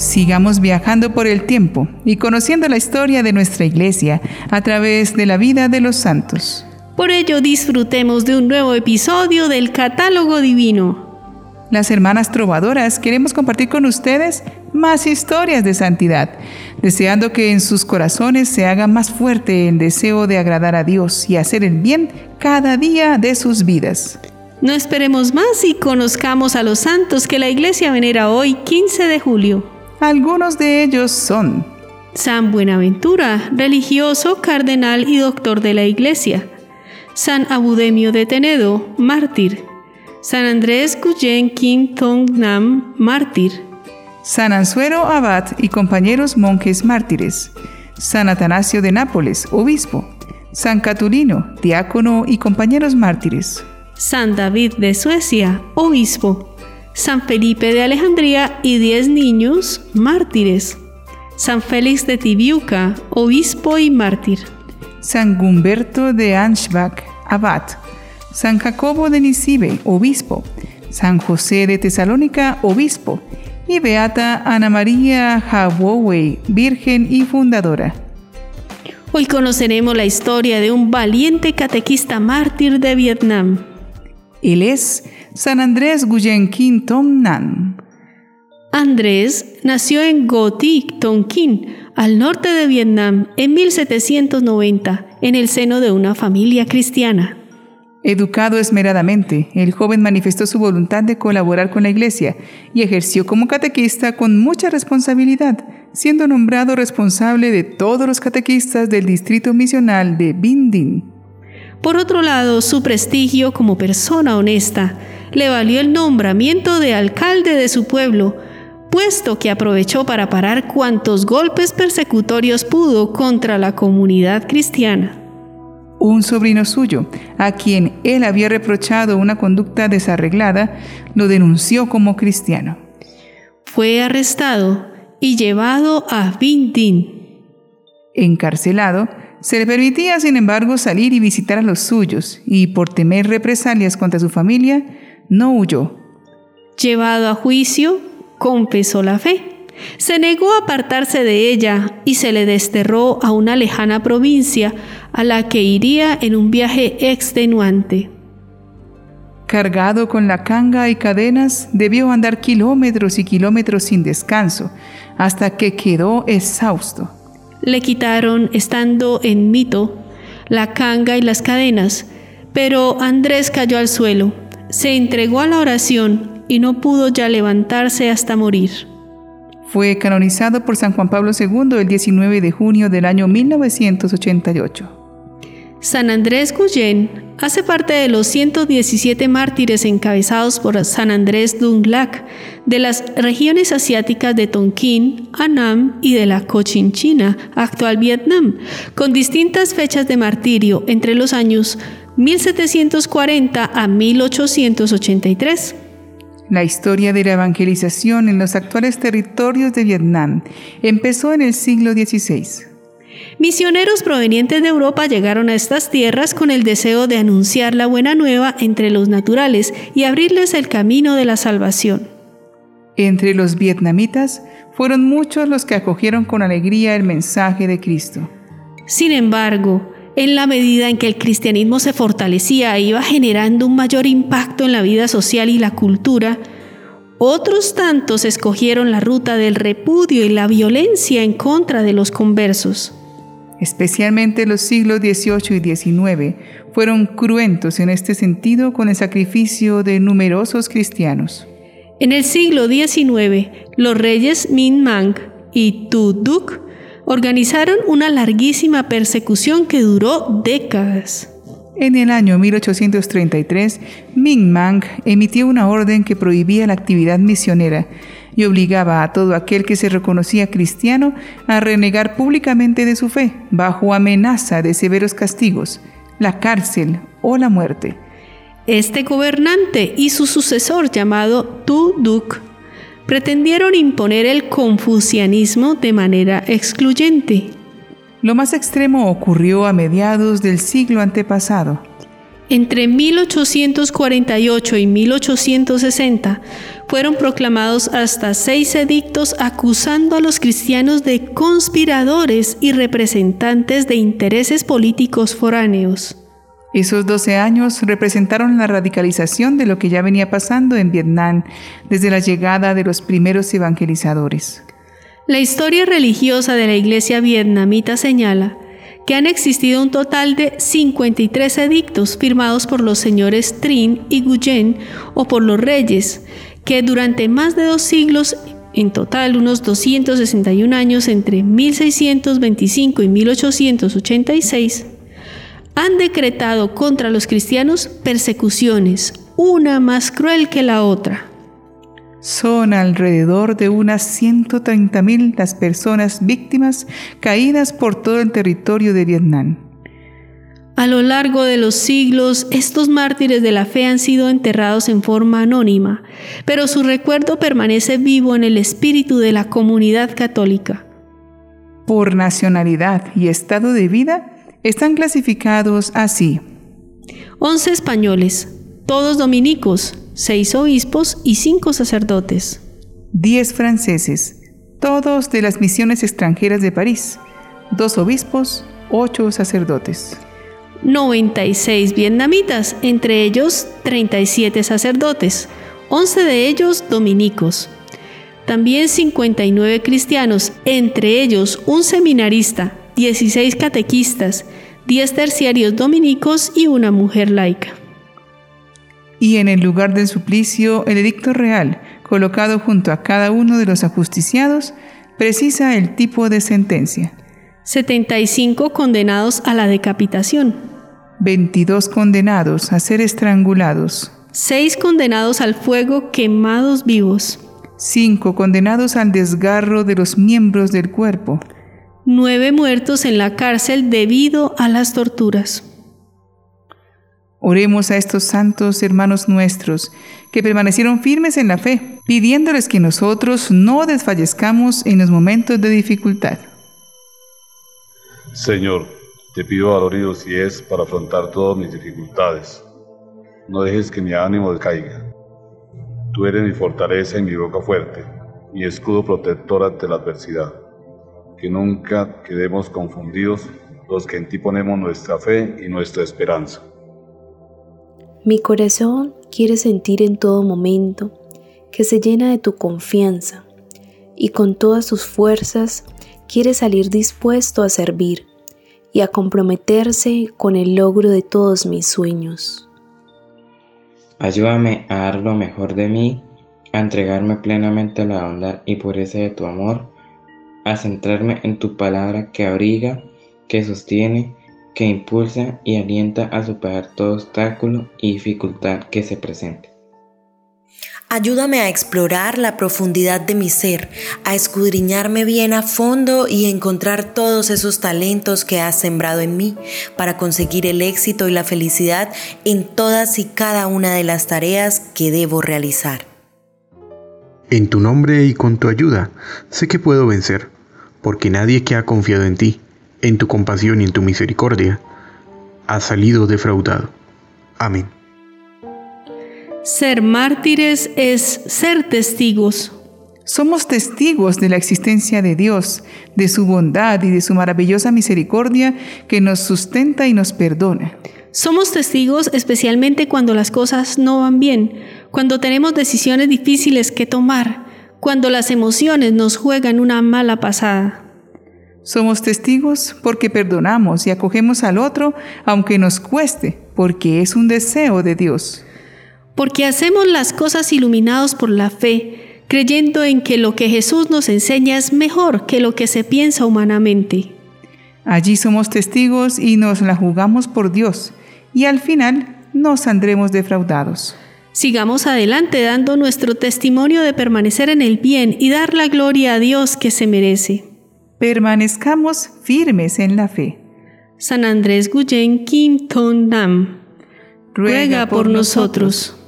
Sigamos viajando por el tiempo y conociendo la historia de nuestra iglesia a través de la vida de los santos. Por ello disfrutemos de un nuevo episodio del Catálogo Divino. Las hermanas trovadoras queremos compartir con ustedes más historias de santidad, deseando que en sus corazones se haga más fuerte el deseo de agradar a Dios y hacer el bien cada día de sus vidas. No esperemos más y conozcamos a los santos que la iglesia venera hoy, 15 de julio. Algunos de ellos son San Buenaventura, religioso, cardenal y doctor de la Iglesia. San Abudemio de Tenedo, mártir. San Andrés Guyen Kim Tong Nam, mártir. San Ansuero Abad y compañeros monjes mártires. San Atanasio de Nápoles, obispo. San Catulino, diácono y compañeros mártires. San David de Suecia, obispo. San Felipe de Alejandría y diez niños mártires. San Félix de Tibiuca, obispo y mártir. San Gumberto de Anschbach, abad. San Jacobo de Nisibe, obispo. San José de Tesalónica, obispo. Y Beata Ana María Hawowey, virgen y fundadora. Hoy conoceremos la historia de un valiente catequista mártir de Vietnam. Él es San Andrés Guyen Kin Tong Nan. Andrés nació en Go Thi, Tonkin, al norte de Vietnam, en 1790, en el seno de una familia cristiana. Educado esmeradamente, el joven manifestó su voluntad de colaborar con la iglesia y ejerció como catequista con mucha responsabilidad, siendo nombrado responsable de todos los catequistas del distrito misional de Bindin. Por otro lado, su prestigio como persona honesta le valió el nombramiento de alcalde de su pueblo, puesto que aprovechó para parar cuantos golpes persecutorios pudo contra la comunidad cristiana. Un sobrino suyo, a quien él había reprochado una conducta desarreglada, lo denunció como cristiano. Fue arrestado y llevado a Bindin. Encarcelado, se le permitía, sin embargo, salir y visitar a los suyos, y por temer represalias contra su familia, no huyó. Llevado a juicio, confesó la fe. Se negó a apartarse de ella y se le desterró a una lejana provincia a la que iría en un viaje extenuante. Cargado con la canga y cadenas, debió andar kilómetros y kilómetros sin descanso, hasta que quedó exhausto le quitaron, estando en mito, la canga y las cadenas, pero Andrés cayó al suelo, se entregó a la oración y no pudo ya levantarse hasta morir. Fue canonizado por San Juan Pablo II el 19 de junio del año 1988. San Andrés Guyen hace parte de los 117 mártires encabezados por San Andrés Dunglac de las regiones asiáticas de Tonkin, Annam y de la Cochinchina, actual Vietnam, con distintas fechas de martirio entre los años 1740 a 1883. La historia de la evangelización en los actuales territorios de Vietnam empezó en el siglo XVI. Misioneros provenientes de Europa llegaron a estas tierras con el deseo de anunciar la buena nueva entre los naturales y abrirles el camino de la salvación. Entre los vietnamitas fueron muchos los que acogieron con alegría el mensaje de Cristo. Sin embargo, en la medida en que el cristianismo se fortalecía e iba generando un mayor impacto en la vida social y la cultura, otros tantos escogieron la ruta del repudio y la violencia en contra de los conversos especialmente los siglos XVIII y XIX, fueron cruentos en este sentido con el sacrificio de numerosos cristianos. En el siglo XIX, los reyes Minh Mang y Tu Duc organizaron una larguísima persecución que duró décadas. En el año 1833, Minh Mang emitió una orden que prohibía la actividad misionera y obligaba a todo aquel que se reconocía cristiano a renegar públicamente de su fe, bajo amenaza de severos castigos, la cárcel o la muerte. Este gobernante y su sucesor llamado Tu Duc pretendieron imponer el confucianismo de manera excluyente. Lo más extremo ocurrió a mediados del siglo antepasado. Entre 1848 y 1860 fueron proclamados hasta seis edictos acusando a los cristianos de conspiradores y representantes de intereses políticos foráneos. Esos 12 años representaron la radicalización de lo que ya venía pasando en Vietnam desde la llegada de los primeros evangelizadores. La historia religiosa de la iglesia vietnamita señala que han existido un total de 53 edictos firmados por los señores Trin y Guyen o por los reyes, que durante más de dos siglos, en total unos 261 años entre 1625 y 1886, han decretado contra los cristianos persecuciones, una más cruel que la otra. Son alrededor de unas 130.000 las personas víctimas caídas por todo el territorio de Vietnam. A lo largo de los siglos, estos mártires de la fe han sido enterrados en forma anónima, pero su recuerdo permanece vivo en el espíritu de la comunidad católica. Por nacionalidad y estado de vida, están clasificados así. 11 españoles, todos dominicos, seis obispos y cinco sacerdotes. 10 franceses, todos de las misiones extranjeras de París, dos obispos, ocho sacerdotes. 96 vietnamitas, entre ellos 37 sacerdotes, 11 de ellos dominicos. También 59 cristianos, entre ellos un seminarista, 16 catequistas, 10 terciarios dominicos y una mujer laica. Y en el lugar del suplicio, el edicto real, colocado junto a cada uno de los ajusticiados, precisa el tipo de sentencia. 75 condenados a la decapitación. 22 condenados a ser estrangulados. 6 condenados al fuego quemados vivos. 5 condenados al desgarro de los miembros del cuerpo nueve muertos en la cárcel debido a las torturas. Oremos a estos santos hermanos nuestros que permanecieron firmes en la fe, pidiéndoles que nosotros no desfallezcamos en los momentos de dificultad. Señor, te pido valor y es para afrontar todas mis dificultades. No dejes que mi ánimo decaiga. Tú eres mi fortaleza y mi boca fuerte, mi escudo protector ante la adversidad que nunca quedemos confundidos los que en ti ponemos nuestra fe y nuestra esperanza. Mi corazón quiere sentir en todo momento que se llena de tu confianza y con todas sus fuerzas quiere salir dispuesto a servir y a comprometerse con el logro de todos mis sueños. Ayúdame a dar lo mejor de mí, a entregarme plenamente a la bondad y pureza de tu amor a centrarme en tu palabra que abriga, que sostiene, que impulsa y alienta a superar todo obstáculo y dificultad que se presente. Ayúdame a explorar la profundidad de mi ser, a escudriñarme bien a fondo y encontrar todos esos talentos que has sembrado en mí para conseguir el éxito y la felicidad en todas y cada una de las tareas que debo realizar. En tu nombre y con tu ayuda, sé que puedo vencer, porque nadie que ha confiado en ti, en tu compasión y en tu misericordia, ha salido defraudado. Amén. Ser mártires es ser testigos. Somos testigos de la existencia de Dios, de su bondad y de su maravillosa misericordia que nos sustenta y nos perdona. Somos testigos especialmente cuando las cosas no van bien, cuando tenemos decisiones difíciles que tomar, cuando las emociones nos juegan una mala pasada. Somos testigos porque perdonamos y acogemos al otro aunque nos cueste, porque es un deseo de Dios. Porque hacemos las cosas iluminados por la fe, creyendo en que lo que Jesús nos enseña es mejor que lo que se piensa humanamente. Allí somos testigos y nos la jugamos por Dios, y al final no saldremos defraudados. Sigamos adelante dando nuestro testimonio de permanecer en el bien y dar la gloria a Dios que se merece. Permanezcamos firmes en la fe. San Andrés Guyen Kim Nam ruega por nosotros.